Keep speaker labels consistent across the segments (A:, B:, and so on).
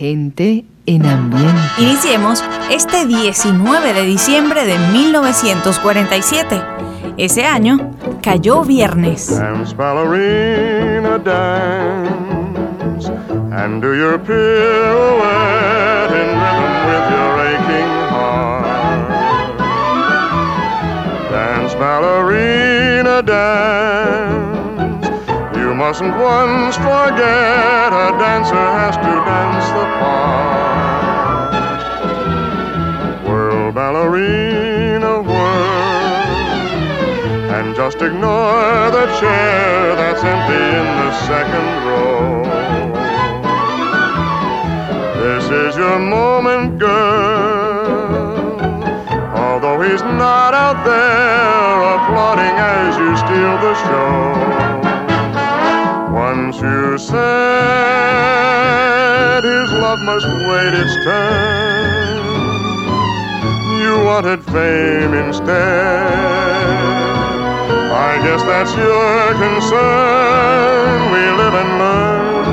A: Gente en ambiente.
B: Iniciemos este 19 de diciembre de 1947. Ese año cayó viernes.
C: Dance, ballerina, dance, and do your pirouette in rhythm with your aching heart. Dance, ballerina, dance. Mustn't once forget a dancer has to dance the part. Whirl, ballerina, whirl. And just ignore the chair that's empty in the second row. This is your moment, girl. Although he's not out there applauding as you steal the show. Once you said his love must wait its turn. You wanted fame instead. I guess that's your concern. We live and learn,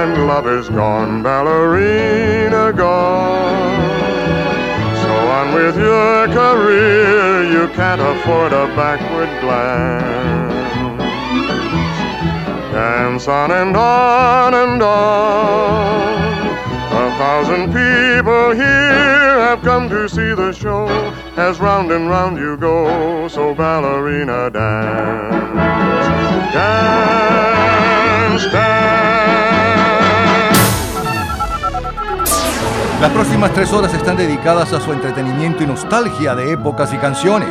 C: and love is gone, ballerina gone. So on with your career, you can't afford a backward glance. Dance on and on and on. A thousand people here have come to see the show as round and round you go. So ballerina dance, dance, dance.
D: Las próximas tres horas están dedicadas a su entretenimiento y nostalgia de épocas y canciones.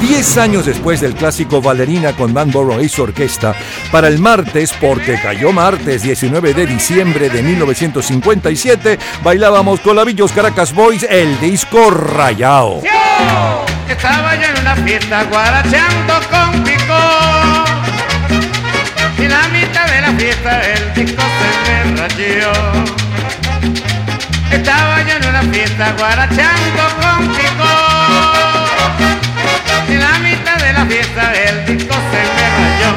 D: Diez años después del clásico Valerina con Van Borough y su orquesta, para el martes, porque cayó martes 19 de diciembre de 1957, bailábamos con Lavillos Caracas Boys el disco Rayao.
E: Estaba yo en una fiesta guarachando con Pico. Y la mitad de la fiesta el disco se me rayó. Estaba yo en una fiesta guarachando con Pico. La fiesta el disco se me rayó.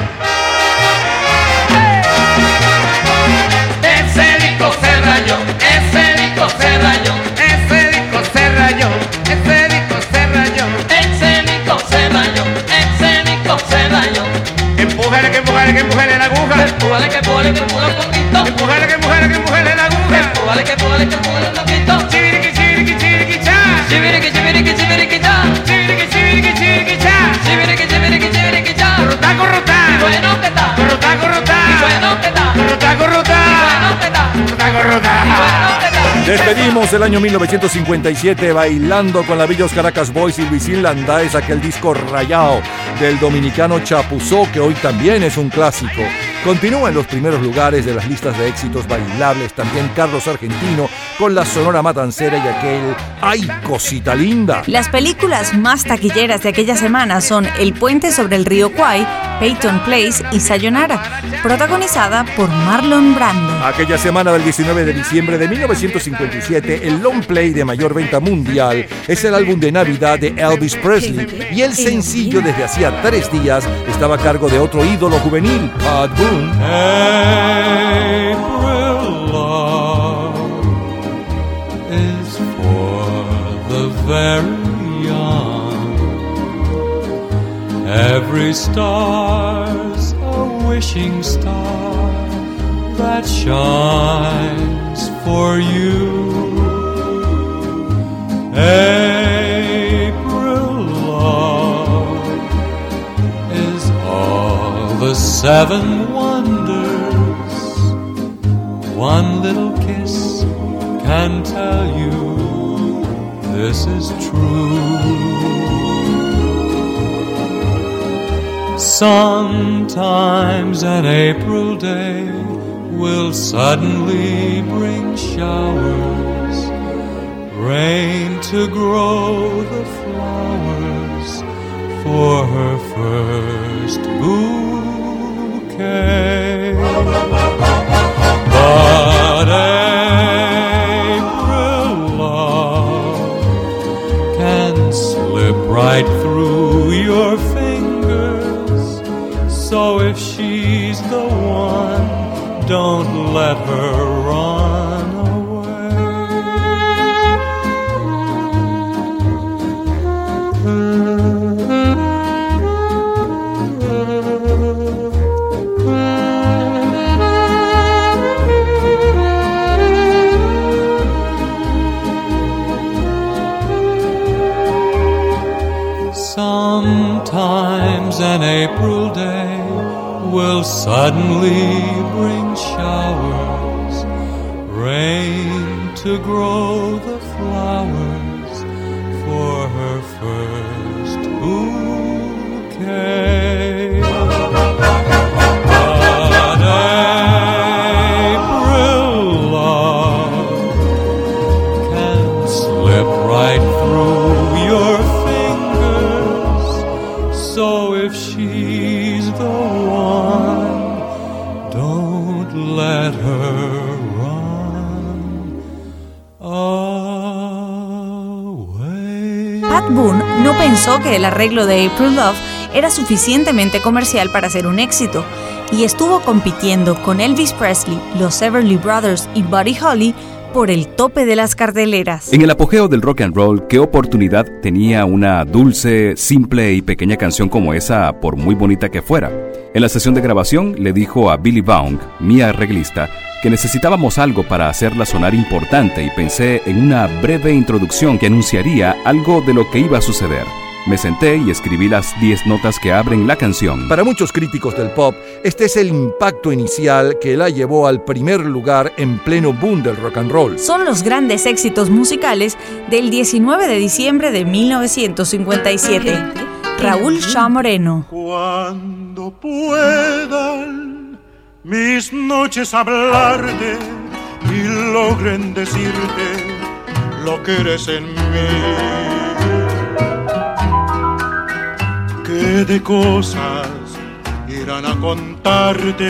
E: Ese disco se rayó, ese disco se rayó, ese disco se rayó, ese disco se rayó, ese disco se rayó, ese disco se rayó. Empújale, que empújale, que empújale la aguja. Empújale, que empújale, que empújale un poquito. Empújale, que empújale, que empújale la aguja. Empújale, que empújale, que empújale un poquito.
D: Despedimos el año 1957 bailando con la Villos Caracas Boys y Luisín Landáez aquel disco rayado del dominicano Chapuzó que hoy también es un clásico. Continúa en los primeros lugares de las listas de éxitos bailables también Carlos Argentino con la Sonora Matancera y aquel ¡Ay, cosita linda!
B: Las películas más taquilleras de aquella semana son El puente sobre el río Kwai, Peyton Place y Sayonara, protagonizada por Marlon Brando.
D: Aquella semana del 19 de diciembre de 1957, el long play de mayor venta mundial es el álbum de Navidad de Elvis Presley y el sencillo desde hacía tres días estaba a cargo de otro ídolo juvenil, Pat Boone.
F: Very young. Every star's a wishing star that shines for you. April love is all the seven wonders one little kiss can tell you this is true. Sometimes an April day will suddenly bring showers, rain to grow the flowers for her first bouquet. But right through your fingers. So if she's the one, don't let her suddenly bring showers, rain to grow the flowers
B: no pensó que el arreglo de April Love era suficientemente comercial para ser un éxito y estuvo compitiendo con Elvis Presley, los Everly Brothers y Buddy Holly por el tope de las carteleras.
G: En el apogeo del rock and roll, ¿qué oportunidad tenía una dulce, simple y pequeña canción como esa, por muy bonita que fuera? En la sesión de grabación le dijo a Billy Baum, mi arreglista, que necesitábamos algo para hacerla sonar importante y pensé en una breve introducción que anunciaría algo de lo que iba a suceder. Me senté y escribí las 10 notas que abren la canción.
D: Para muchos críticos del pop, este es el impacto inicial que la llevó al primer lugar en pleno boom del rock and roll.
B: Son los grandes éxitos musicales del 19 de diciembre de 1957. Raúl Shaw Moreno.
H: Cuando puedan mis noches hablarte y logren decirte lo que eres en mí. De cosas irán a contarte.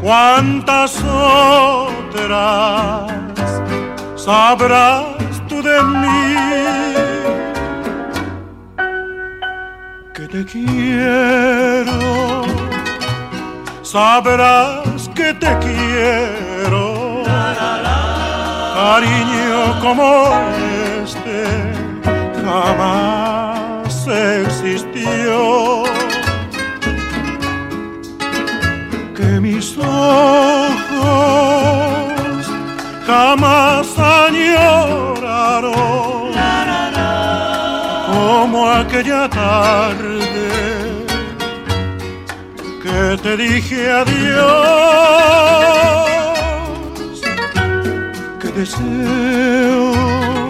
H: Cuántas otras sabrás tú de mí. que te quiero, sabrás que te quiero, cariño como este jamás existió. Que mis ojos jamás añoraron como aquella tarde que te dije adiós, que deseo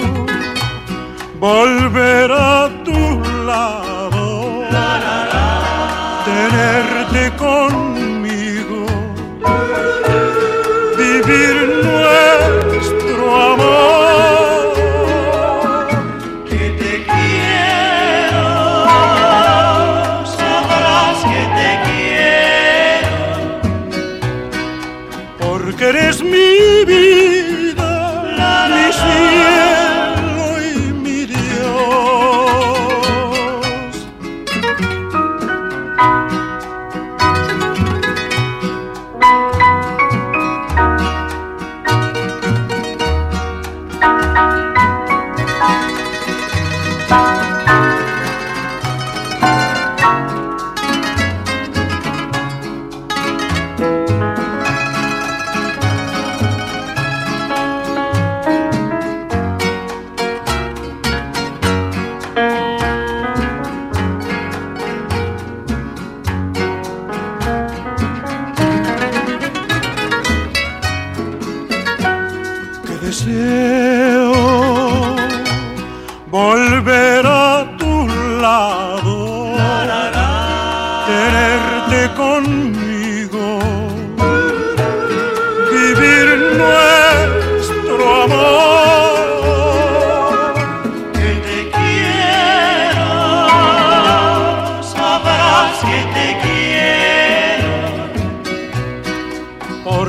H: volver a tu lado, tenerte conmigo,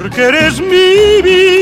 H: porque eres mi vida,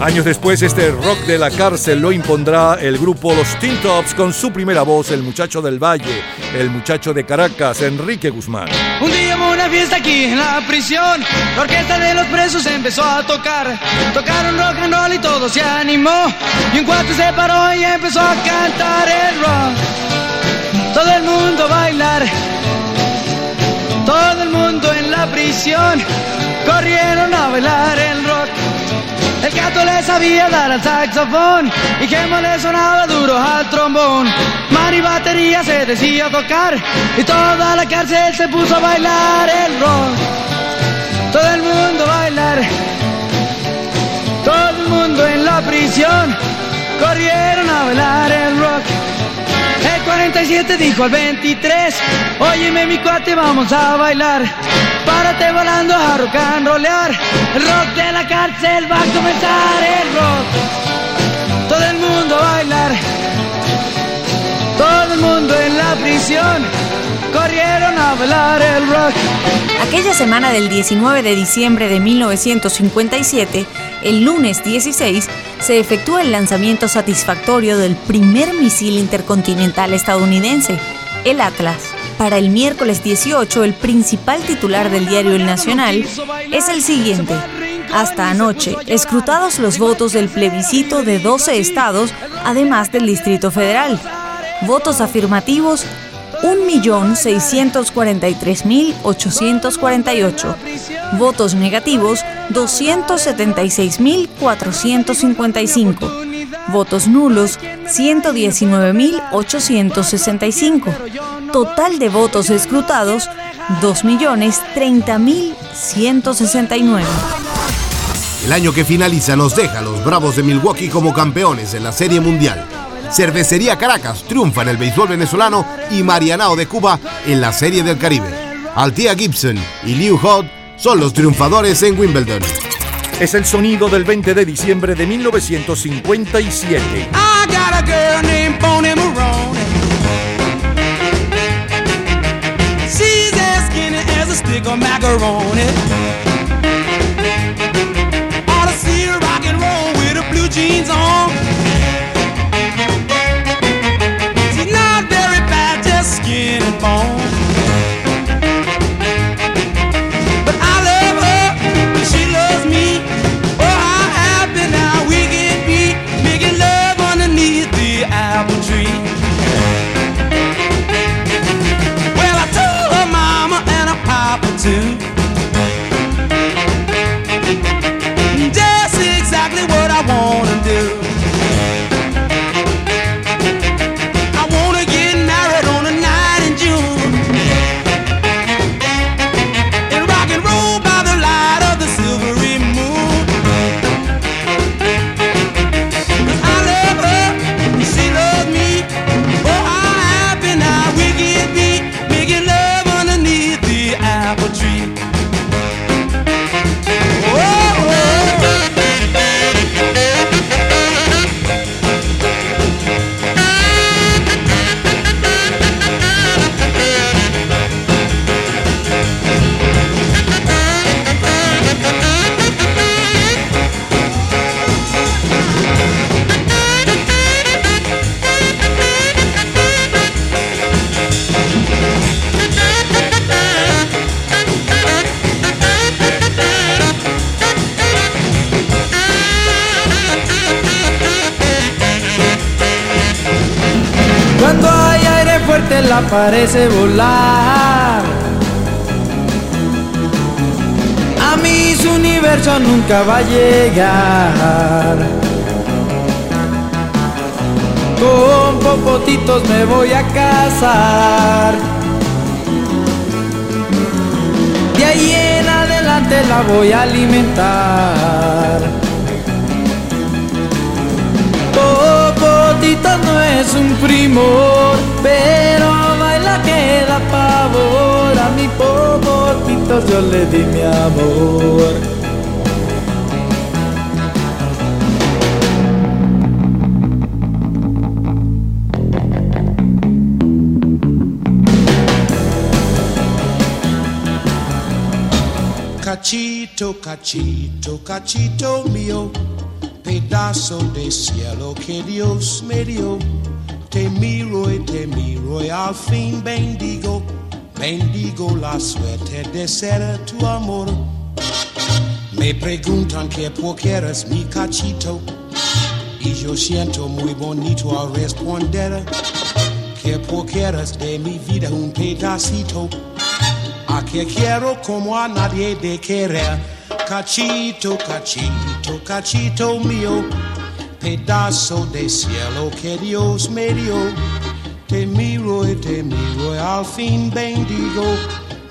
D: Años después, este rock de la cárcel lo impondrá el grupo Los Teen Tops con su primera voz, el muchacho del Valle, el muchacho de Caracas, Enrique Guzmán.
I: Un día hubo una fiesta aquí en la prisión. La orquesta de los presos empezó a tocar. Tocaron rock and roll y todo se animó. Y un cuate se paró y empezó a cantar el rock. Todo el mundo a bailar. Todo el mundo en la prisión. Corrieron a bailar el rock. El gato le sabía dar al saxofón y Gemo le sonaba duro al trombón. Mani batería se decía tocar y toda la cárcel se puso a bailar el rock. Todo el mundo bailar, todo el mundo en la prisión corrieron a bailar el rock. El 47 dijo al 23, óyeme mi cuate, vamos a bailar. Párate volando a rock and rollear. El rock de la cárcel va a comenzar el rock.
B: Aquella semana del 19 de diciembre de 1957, el lunes 16, se efectúa el lanzamiento satisfactorio del primer misil intercontinental estadounidense, el Atlas. Para el miércoles 18, el principal titular del diario El Nacional es el siguiente. Hasta anoche, escrutados los votos del plebiscito de 12 estados, además del Distrito Federal. Votos afirmativos 1.643.848. Votos negativos 276.455. Votos nulos 119.865. Total de votos escrutados 2.030.169.
J: El año que finaliza nos deja a los Bravos de Milwaukee como campeones en la Serie Mundial. Cervecería Caracas triunfa en el béisbol venezolano y Marianao de Cuba en la Serie del Caribe. Althea Gibson y Liu Hood son los triunfadores en Wimbledon.
D: Es el sonido del 20 de diciembre de 1957.
I: I got nunca va a llegar. Con popotitos me voy a casar. De ahí en adelante la voy a alimentar. Popotitos no es un primor, pero baila que da pavor. A mi popotitos yo le di mi amor.
K: Cachito, cachito, cachito mío, pedazo de cielo que Dios me dio. Te miro y te miro y al fin bendigo, bendigo la suerte de ser tu amor. Me preguntan que por qué eres mi cachito y yo siento muy bonito al responder que por qué eres de mi vida un pedacito que quiero como a nadie de querer. Cachito, cachito, cachito mío, pedazo de cielo que Dios me dio. Te miro y te miro y al fin bendigo,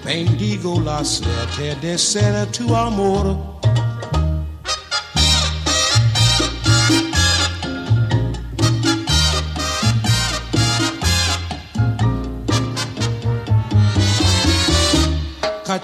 K: bendigo la suerte de ser tu amor.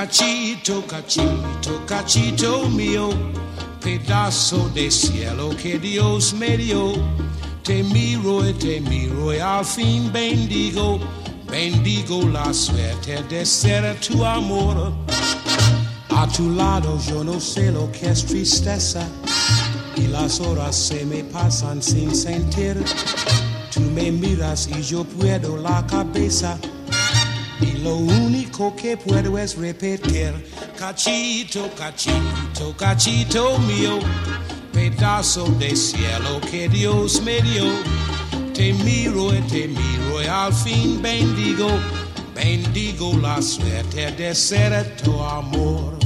K: Cachito, cachito, cachito mío, pedazo de cielo que Dios me dio. Te miro y te miro y al fin bendigo, bendigo la suerte de ser tu amor. A tu lado yo no sé lo que es tristeza y las horas se me pasan sin sentir. Tú me miras y yo puedo la cabeza lo único que puedo es repetir. Cachito, cachito, cachito mío, pedazo de cielo que Dios me dio. Te miro y te miro y al fin bendigo, bendigo la suerte de ser tu amor.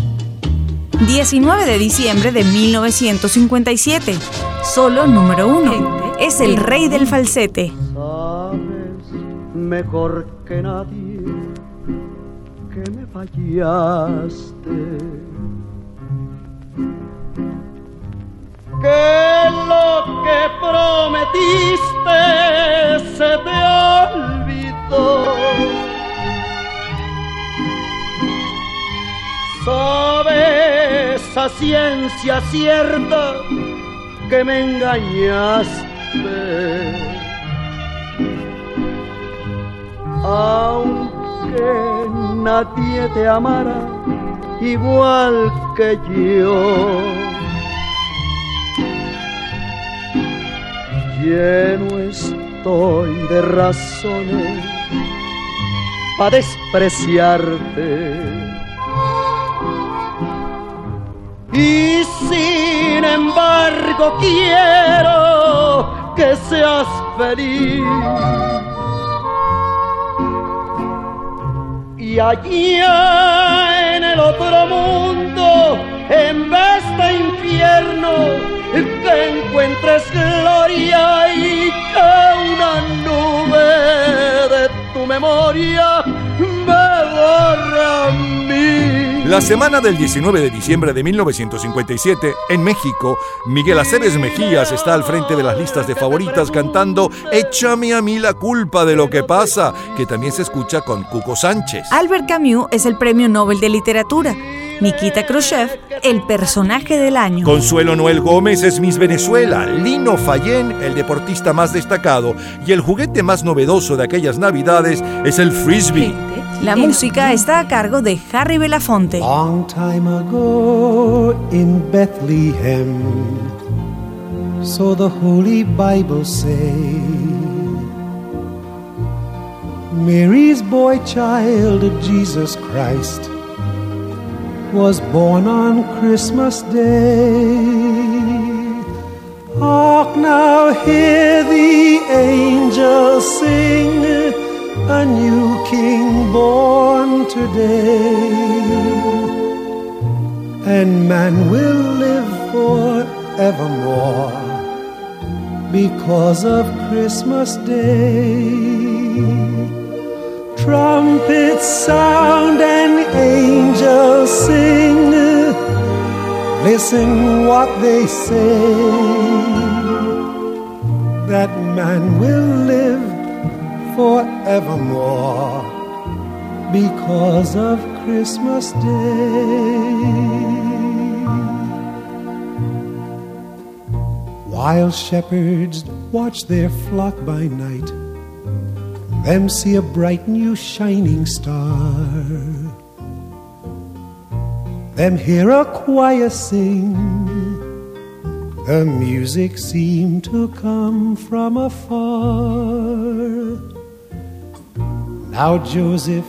B: 19 de diciembre de 1957. Solo número uno. Es el rey del falsete.
L: Sabes mejor que nadie Que lo que prometiste se te olvidó. Sabes a ciencia cierta que me engañaste. Aunque nadie te amara igual que yo. Lleno estoy de razones para despreciarte. Y sin embargo quiero que seas feliz. Y allá en el otro mundo, en vez de infierno, que encuentres gloria y que una nube de tu memoria me borre a.
D: La semana del 19 de diciembre de 1957, en México, Miguel Aceves Mejías está al frente de las listas de favoritas cantando Échame a mí la culpa de lo que pasa, que también se escucha con Cuco Sánchez.
B: Albert Camus es el premio Nobel de Literatura. Nikita Khrushchev, el personaje del año.
D: Consuelo Noel Gómez es Miss Venezuela, Lino Fallén, el deportista más destacado, y el juguete más novedoso de aquellas navidades es el frisbee.
B: La música está a cargo de Harry Belafonte.
M: Long time ago in Bethlehem, so the Holy Bible say, Mary's boy child, Jesus Christ, was born on Christmas Day. Hark now, hear the angels sing a new king born today, and man will live forevermore because of Christmas Day. Trumpets sound and angels sing. Listen what they say that man will live forevermore because of Christmas Day. While shepherds watch their flock by night, them see a bright new shining star. Them hear a choir sing the music seemed to come from afar. Now Joseph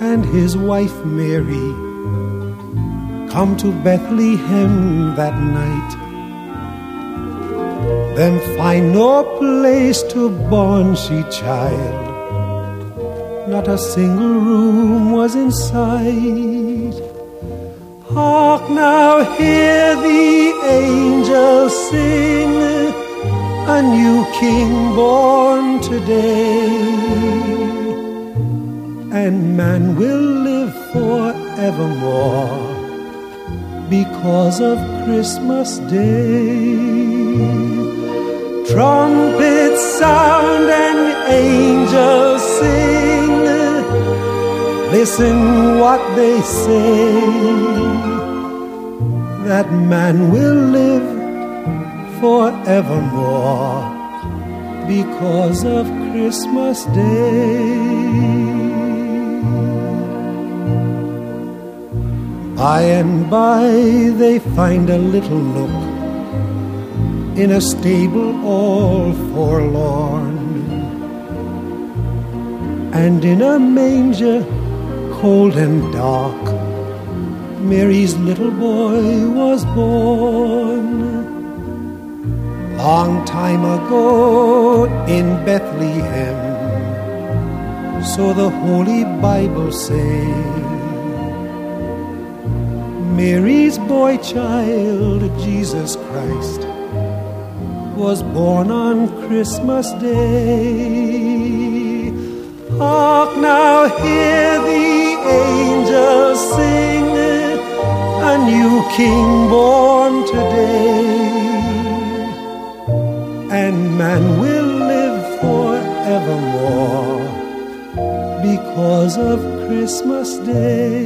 M: and his wife Mary come to Bethlehem that night. Then find no place to born she child. Not a single room was in sight. Hark now, hear the angels sing, a new king born today and man will live forevermore because of Christmas Day. Trumpets sound and angels sing. Listen what they say that man will live forevermore because of Christmas Day. By and by they find a little nook in a stable all forlorn, and in a manger cold and dark, Mary's little boy was born. Long time ago in Bethlehem, so the Holy Bible says. Mary's boy child, Jesus Christ, was born on Christmas Day. Hark now, hear the angels sing, a new king born today. And man will live forevermore because of Christmas Day.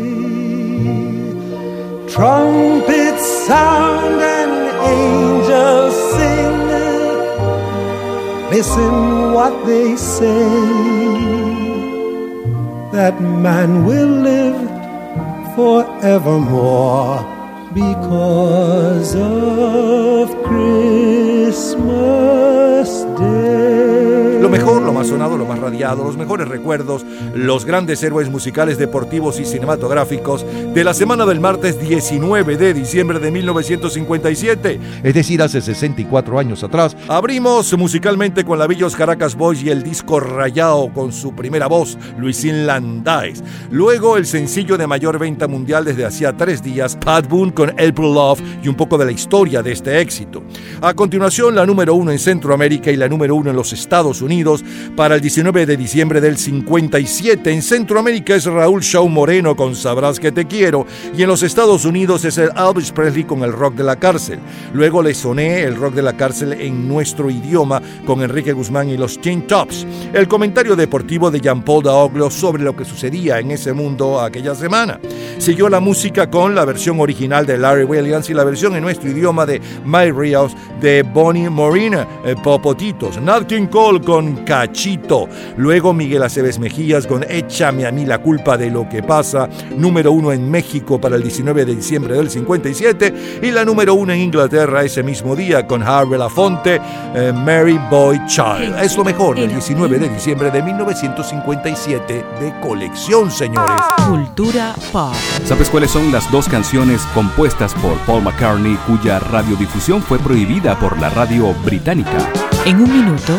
M: Trumpets sound and angels sing. Listen what they say. That man will live forevermore because of
D: lo más radiado, los mejores recuerdos, los grandes héroes musicales, deportivos y cinematográficos de la semana del martes 19 de diciembre de 1957, es decir, hace 64 años atrás. Abrimos musicalmente con la Villos Caracas Boys y el disco Rayao con su primera voz, Luisín Landáez. Luego el sencillo de mayor venta mundial desde hacía tres días, Pat Boone con April Love y un poco de la historia de este éxito. A continuación, la número uno en Centroamérica y la número uno en los Estados Unidos el 19 de diciembre del 57. En Centroamérica es Raúl Shaw Moreno con Sabrás que te quiero y en los Estados Unidos es el Elvis Presley con el rock de la cárcel. Luego le soné el rock de la cárcel en nuestro idioma con Enrique Guzmán y los Teen Tops. El comentario deportivo de Jean-Paul Daoglio sobre lo que sucedía en ese mundo aquella semana. Siguió la música con la versión original de Larry Williams y la versión en nuestro idioma de My Rios de Bonnie Morina, eh, Popotitos. Nat King Cole con Luego Miguel Aceves Mejías con Échame a mí la culpa de lo que pasa. Número uno en México para el 19 de diciembre del 57. Y la número uno en Inglaterra ese mismo día con Harvey Lafonte, eh, Mary Boy Child. Es lo mejor del 19 de diciembre de 1957 de colección, señores.
A: Cultura pop.
G: ¿Sabes cuáles son las dos canciones compuestas por Paul McCartney cuya radiodifusión fue prohibida por la radio británica?
A: En un minuto,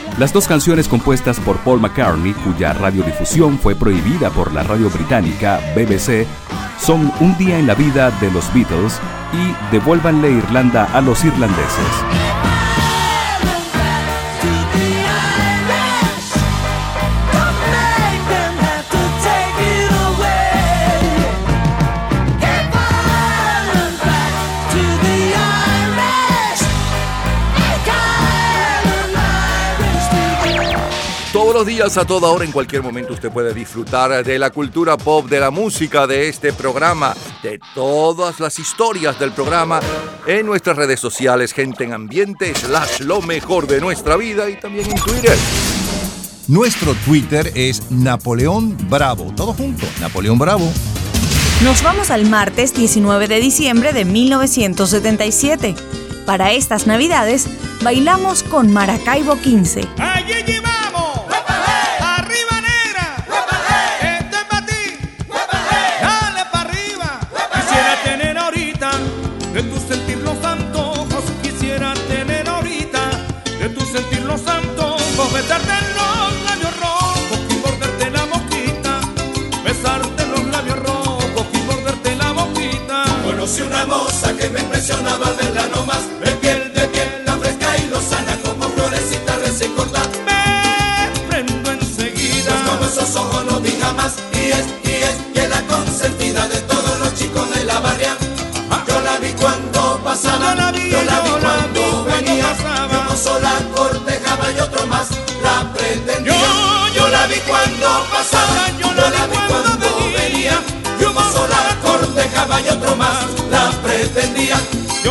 G: Las dos canciones compuestas por Paul McCartney, cuya radiodifusión fue prohibida por la radio británica BBC, son Un día en la vida de los Beatles y Devuélvanle Irlanda a los irlandeses.
D: Los días, a toda hora, en cualquier momento, usted puede disfrutar de la cultura pop, de la música, de este programa, de todas las historias del programa en nuestras redes sociales, gente en ambiente, slash lo mejor de nuestra vida y también en Twitter. Nuestro Twitter es Napoleón Bravo. Todo junto, Napoleón Bravo.
B: Nos vamos al martes 19 de diciembre de 1977. Para estas navidades, bailamos con Maracaibo 15.
E: Allí llevamos.
N: Moza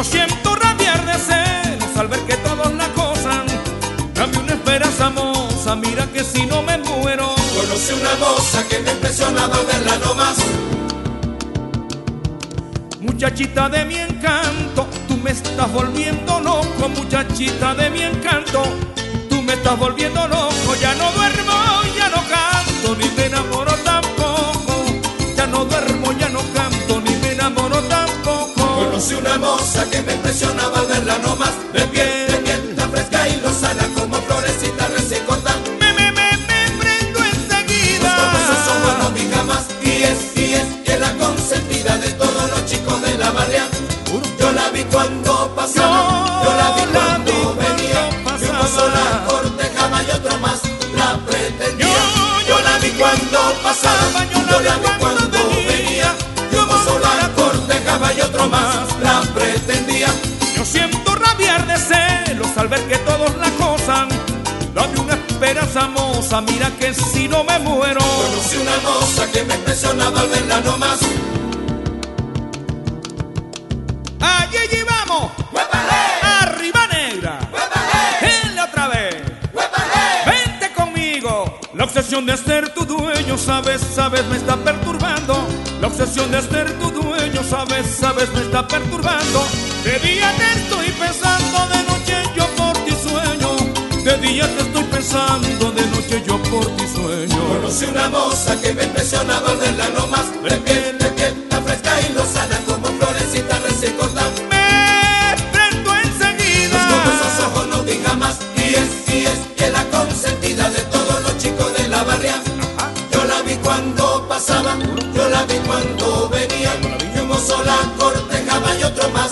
N: Yo
E: siento rabiar de celos al ver que todos la acosan. Dame una esperanza moza, mira que si no me muero.
N: Conocí una moza que me impresionaba verla nomás.
E: Muchachita de mi encanto, tú me estás volviendo loco, muchachita de mi encanto. Tú me estás volviendo loco, ya no duermo, ya no canto, ni me
N: Una moza que me impresionaba verla nomás. De piel,
E: moza, mira que si no me muero.
N: Conocí una moza que me impresionaba al verla nomás.
E: Allí allí vamos. Arriba negra. Otra vez. Vente conmigo. La obsesión de ser tu dueño, sabes, sabes, me está perturbando. La obsesión de ser tu dueño, sabes, sabes, me está perturbando. De día te estoy pensando, de noche yo por ti sueño. De día te estoy pensando, de yo por ti sueño.
N: conocí una moza que me impresionaba al verla nomás. De piel, de piel, tan fresca y lozana como florecita recién cortada.
E: Me prendo enseguida.
N: Como esos ojos no diga más. Y es, y es, y es la consentida de todos los chicos de la barria. Yo la vi cuando pasaba, yo la vi cuando venía. Y un mozo la cortejaba y otro más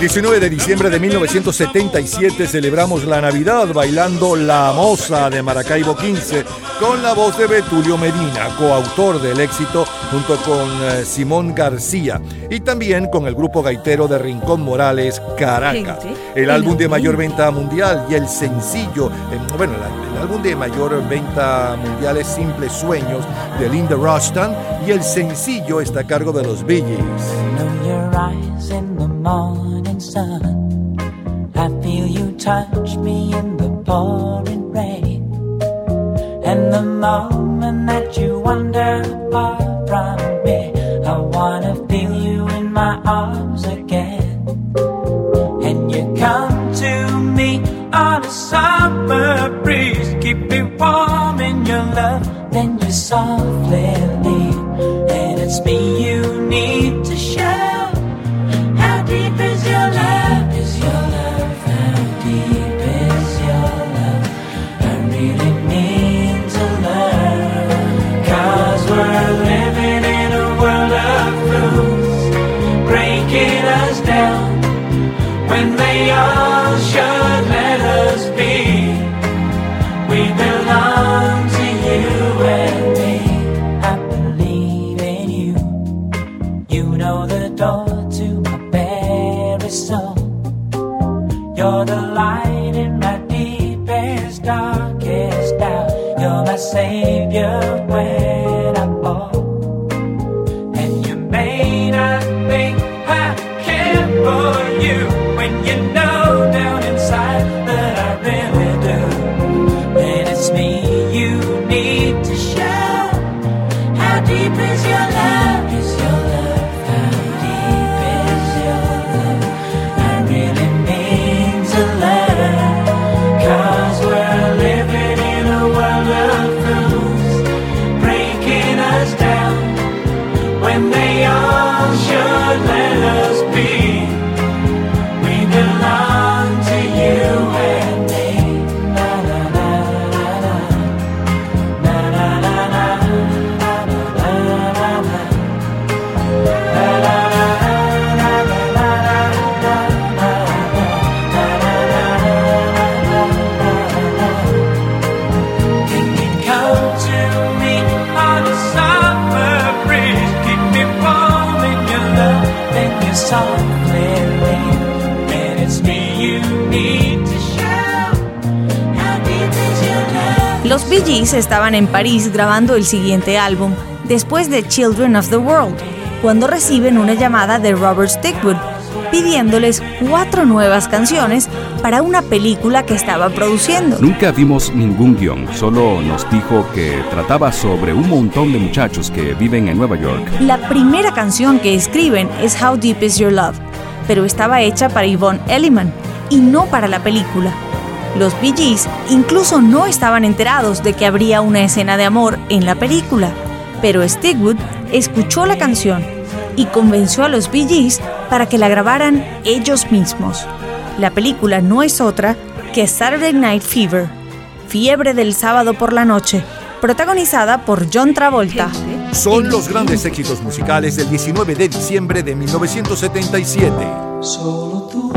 D: El 19 de diciembre de 1977 celebramos la Navidad bailando La Moza de Maracaibo 15 con la voz de Betulio Medina, coautor del éxito junto con eh, Simón García y también con el grupo gaitero de Rincón Morales, Caracas. El álbum de mayor venta mundial y el sencillo, eh, bueno, el, el álbum de mayor venta mundial es Simples Sueños de Linda Rushton y el sencillo está a cargo de los Bee Gees.
O: Sun. I feel you touch me in the pouring rain. And the moment that you wander far from me, I wanna feel you in my arms again. And you come to me on a summer breeze, keep me warm in your love. Then you softly
B: Los Bee estaban en París grabando el siguiente álbum, después de Children of the World, cuando reciben una llamada de Robert Stickwood pidiéndoles cuatro nuevas canciones para una película que estaba produciendo.
G: Nunca vimos ningún guion, solo nos dijo que trataba sobre un montón de muchachos que viven en Nueva York.
B: La primera canción que escriben es How Deep Is Your Love, pero estaba hecha para Yvonne Elliman y no para la película. Los Bee Gees incluso no estaban enterados de que habría una escena de amor en la película, pero Stigwood escuchó la canción y convenció a los Bee Gees para que la grabaran ellos mismos. La película no es otra que Saturday Night Fever, Fiebre del sábado por la noche, protagonizada por John Travolta.
D: Son los grandes éxitos musicales del 19 de diciembre de 1977.
O: Solo tú,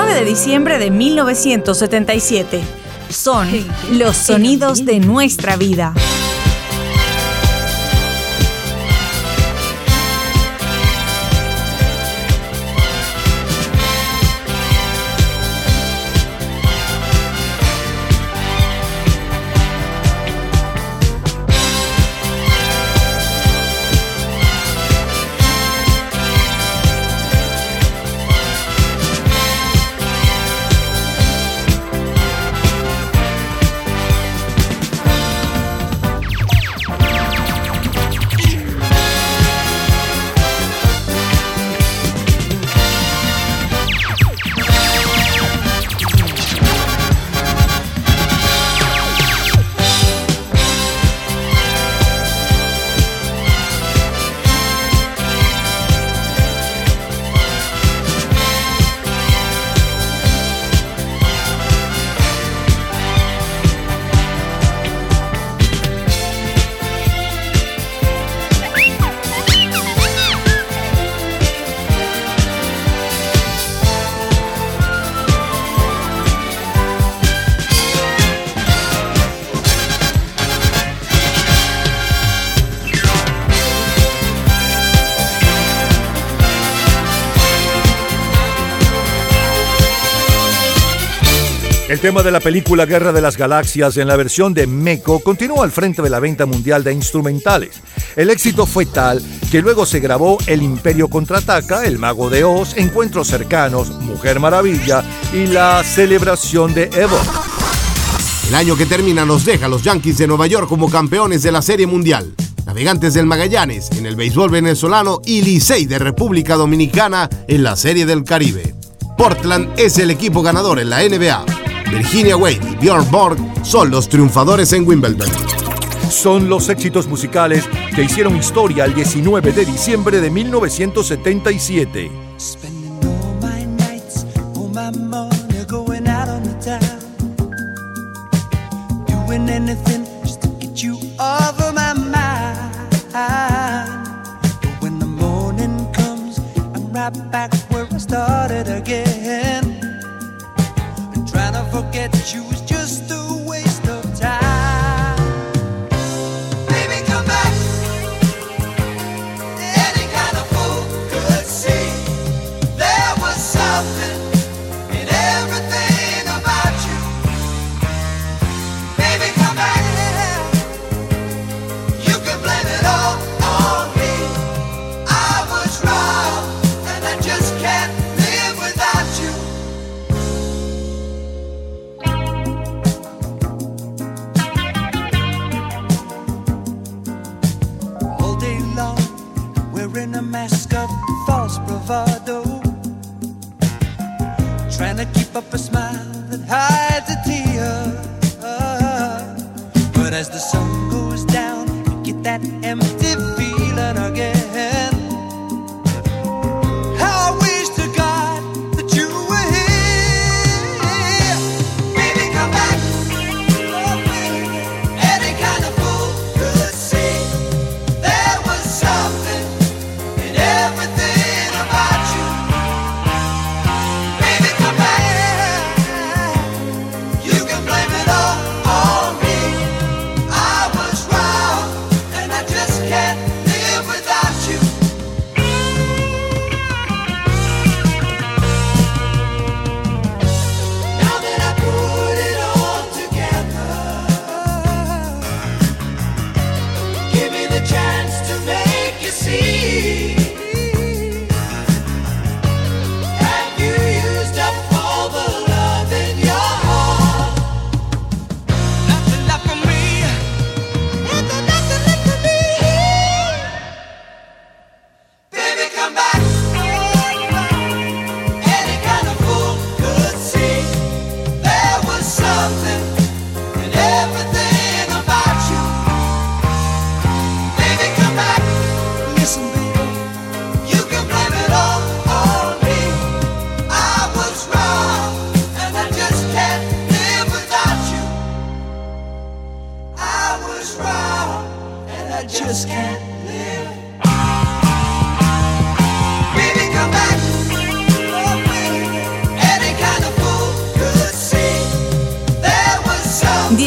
B: 9 de diciembre de 1977. Son los sonidos de nuestra vida.
D: El tema de la película Guerra de las Galaxias en la versión de Meco continúa al frente de la venta mundial de instrumentales. El éxito fue tal que luego se grabó El Imperio contraataca, El Mago de Oz, Encuentros cercanos, Mujer Maravilla y la celebración de Evo.
J: El año que termina nos deja a los Yankees de Nueva York como campeones de la Serie Mundial. Navegantes del Magallanes en el béisbol venezolano y Licey de República Dominicana en la Serie del Caribe. Portland es el equipo ganador en la NBA. Virginia Wade y Björn Borg son los triunfadores en Wimbledon.
D: Son los éxitos musicales que hicieron historia el 19 de diciembre de 1977.
M: all get you Trying to keep up a smile that hides a tear. But as the sun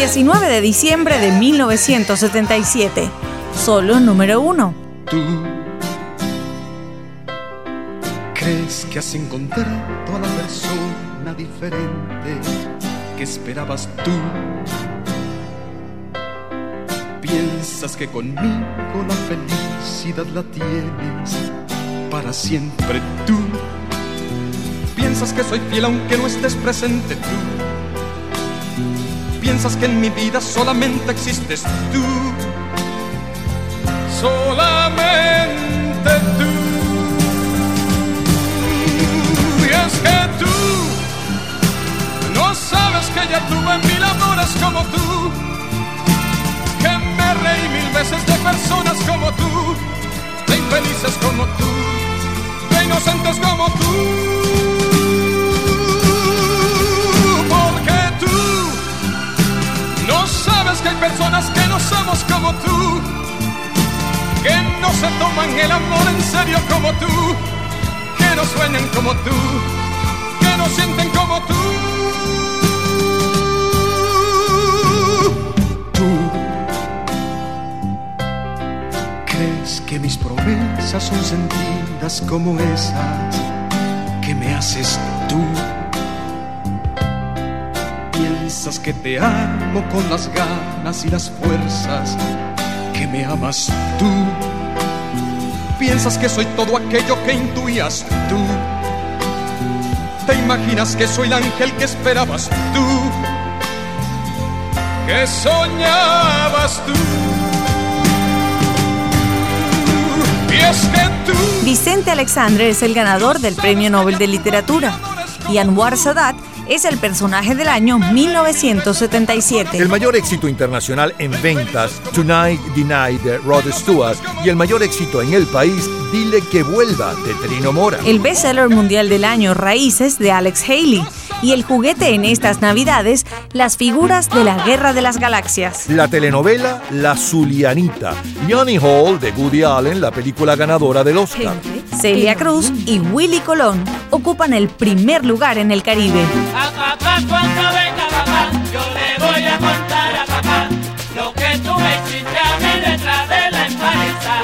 B: 19 de diciembre de 1977. Solo número 1.
P: Tú crees que has encontrado a la persona diferente que esperabas tú. Piensas que conmigo la felicidad la tienes para siempre tú. Piensas que soy fiel aunque no estés presente tú. Piensas que en mi vida solamente existes tú. Solamente tú. Y es que tú no sabes que ya tuve mil amores como tú. Que me reí mil veces de personas como tú. De infelices como tú. De inocentes como tú. Sabes que hay personas que no somos como tú, que no se toman el amor en serio como tú, que no sueñan como tú, que no sienten como tú. Tú crees que mis promesas son sentidas como esas que me haces tú. Piensas que te amo con las ganas y las fuerzas que me amas tú. Piensas que soy todo aquello que intuías tú. Te imaginas que soy el ángel que esperabas tú. Que soñabas tú. Y es que tú
B: Vicente Alexandre es el ganador del Premio Nobel de Literatura y Anwar Sadat es el personaje del año 1977.
D: El mayor éxito internacional en ventas, Tonight Denied de Rod Stewart, y el mayor éxito en el país, Dile que vuelva de Trino Mora.
B: El bestseller mundial del año Raíces de Alex Haley y el juguete en estas navidades, Las figuras de la Guerra de las Galaxias.
D: La telenovela La Zulianita, Johnny Hall de Woody Allen, la película ganadora del Oscar.
B: Celia Cruz y Willy Colón ocupan el primer lugar en el Caribe.
E: A papá cuando venga papá, yo le voy a contar a papá lo que tú me hiciste a mí detrás de la empresa.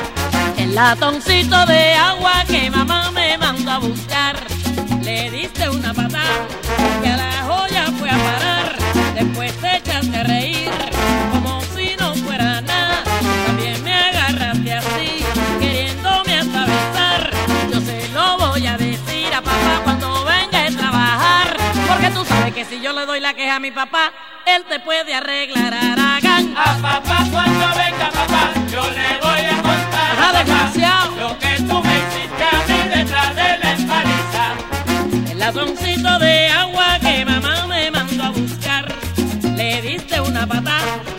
Q: El latoncito de agua que mamá me mandó a buscar. Le diste una patada que a la joya fue a parar. Después te que si yo le doy la queja a mi papá, él te puede arreglar Aragán.
E: A papá cuando venga papá, yo le voy a contar a papá lo que tú me hiciste a mí detrás de la empaliza.
Q: El latoncito de agua que mamá me mandó a buscar. Le diste una patada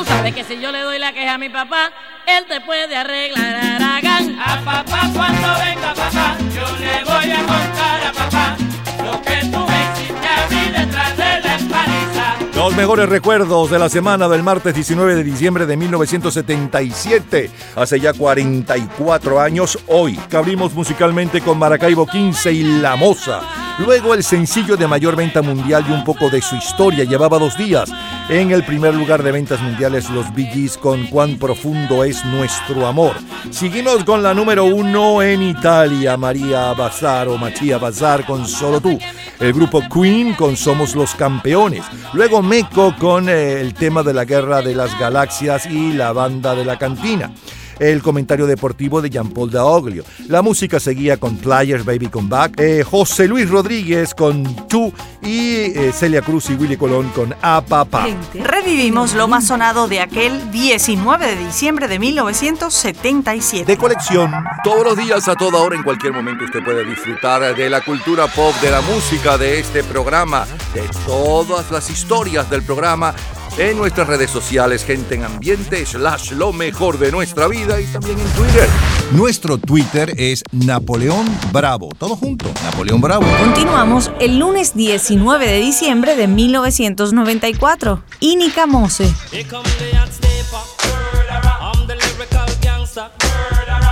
Q: tú sabes que si yo le doy la queja a mi papá, él te puede arreglar Aragán.
E: A papá cuando venga papá, yo le voy a contar a papá lo que tú me hiciste a mí detrás de la empaliza.
D: Los mejores recuerdos de la semana del martes 19 de diciembre de 1977, hace ya 44 años hoy, que abrimos musicalmente con Maracaibo 15 y La Moza. Luego el sencillo de mayor venta mundial y un poco de su historia, llevaba dos días. En el primer lugar de ventas mundiales, los Bee con Cuán profundo es nuestro amor. Seguimos con la número uno en Italia, María Bazar o Machia Bazar con Solo tú. El grupo Queen con Somos los Campeones. Luego Meco con eh, el tema de la Guerra de las Galaxias y la banda de la cantina. El comentario deportivo de Jean-Paul Daoglio. La música seguía con Players Baby Come Back. eh, José Luis Rodríguez con Tú y eh, Celia Cruz y Willy Colón con A Papá.
B: Revivimos lo más sonado de aquel 19 de diciembre de 1977.
D: De colección, todos los días, a toda hora, en cualquier momento, usted puede disfrutar de la cultura pop, de la música, de este programa, de todas las historias del programa en nuestras redes sociales, gente en ambiente, slash lo mejor de nuestra vida y también en Twitter. Nuestro Twitter es Napoleón Bravo. Todo junto, Napoleón Bravo.
B: Continuamos el lunes 19 de diciembre de 1994. Inika Mose.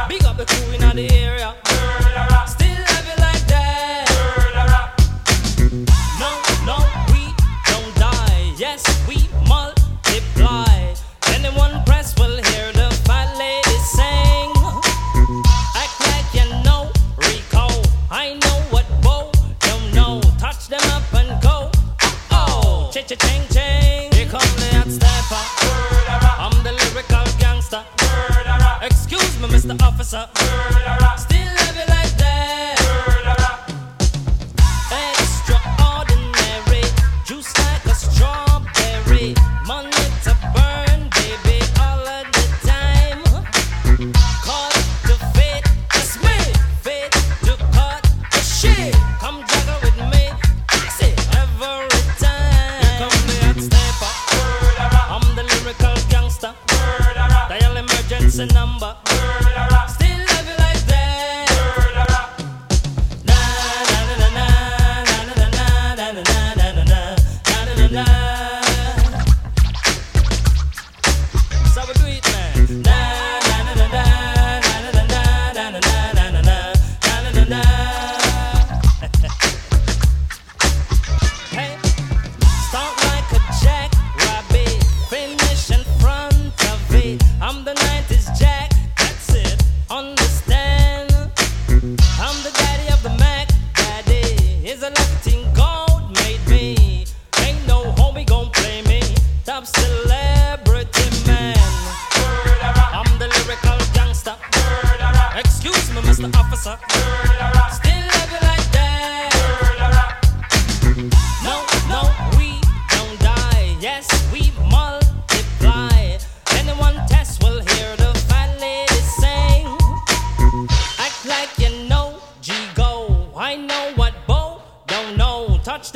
R: Big up the crew in the.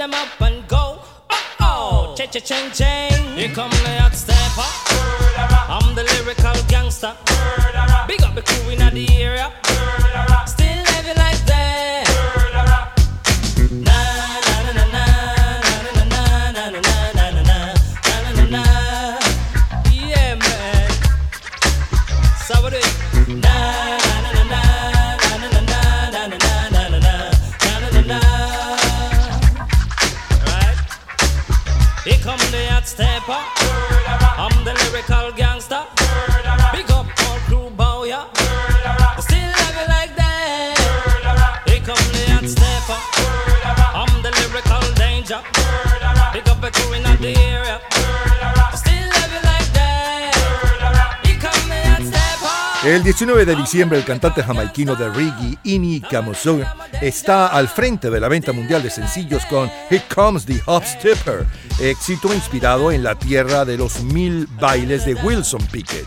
R: Them up and go. Oh oh, cha cha ching ching. Here come the hot stepper.
D: 19 de diciembre, el cantante jamaiquino de reggae, Ini Kamoso, está al frente de la venta mundial de sencillos con Here Comes the Hop Stepper, éxito inspirado en la tierra de los mil bailes de Wilson Pickett.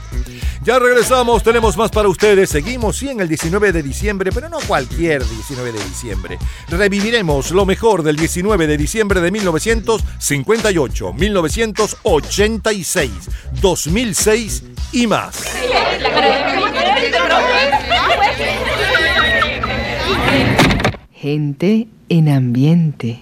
D: Ya regresamos, tenemos más para ustedes. Seguimos, sí, en el 19 de diciembre, pero no cualquier 19 de diciembre. Reviviremos lo mejor del 19 de diciembre de 1958, 1986, 2006 y más.
A: Gente en ambiente.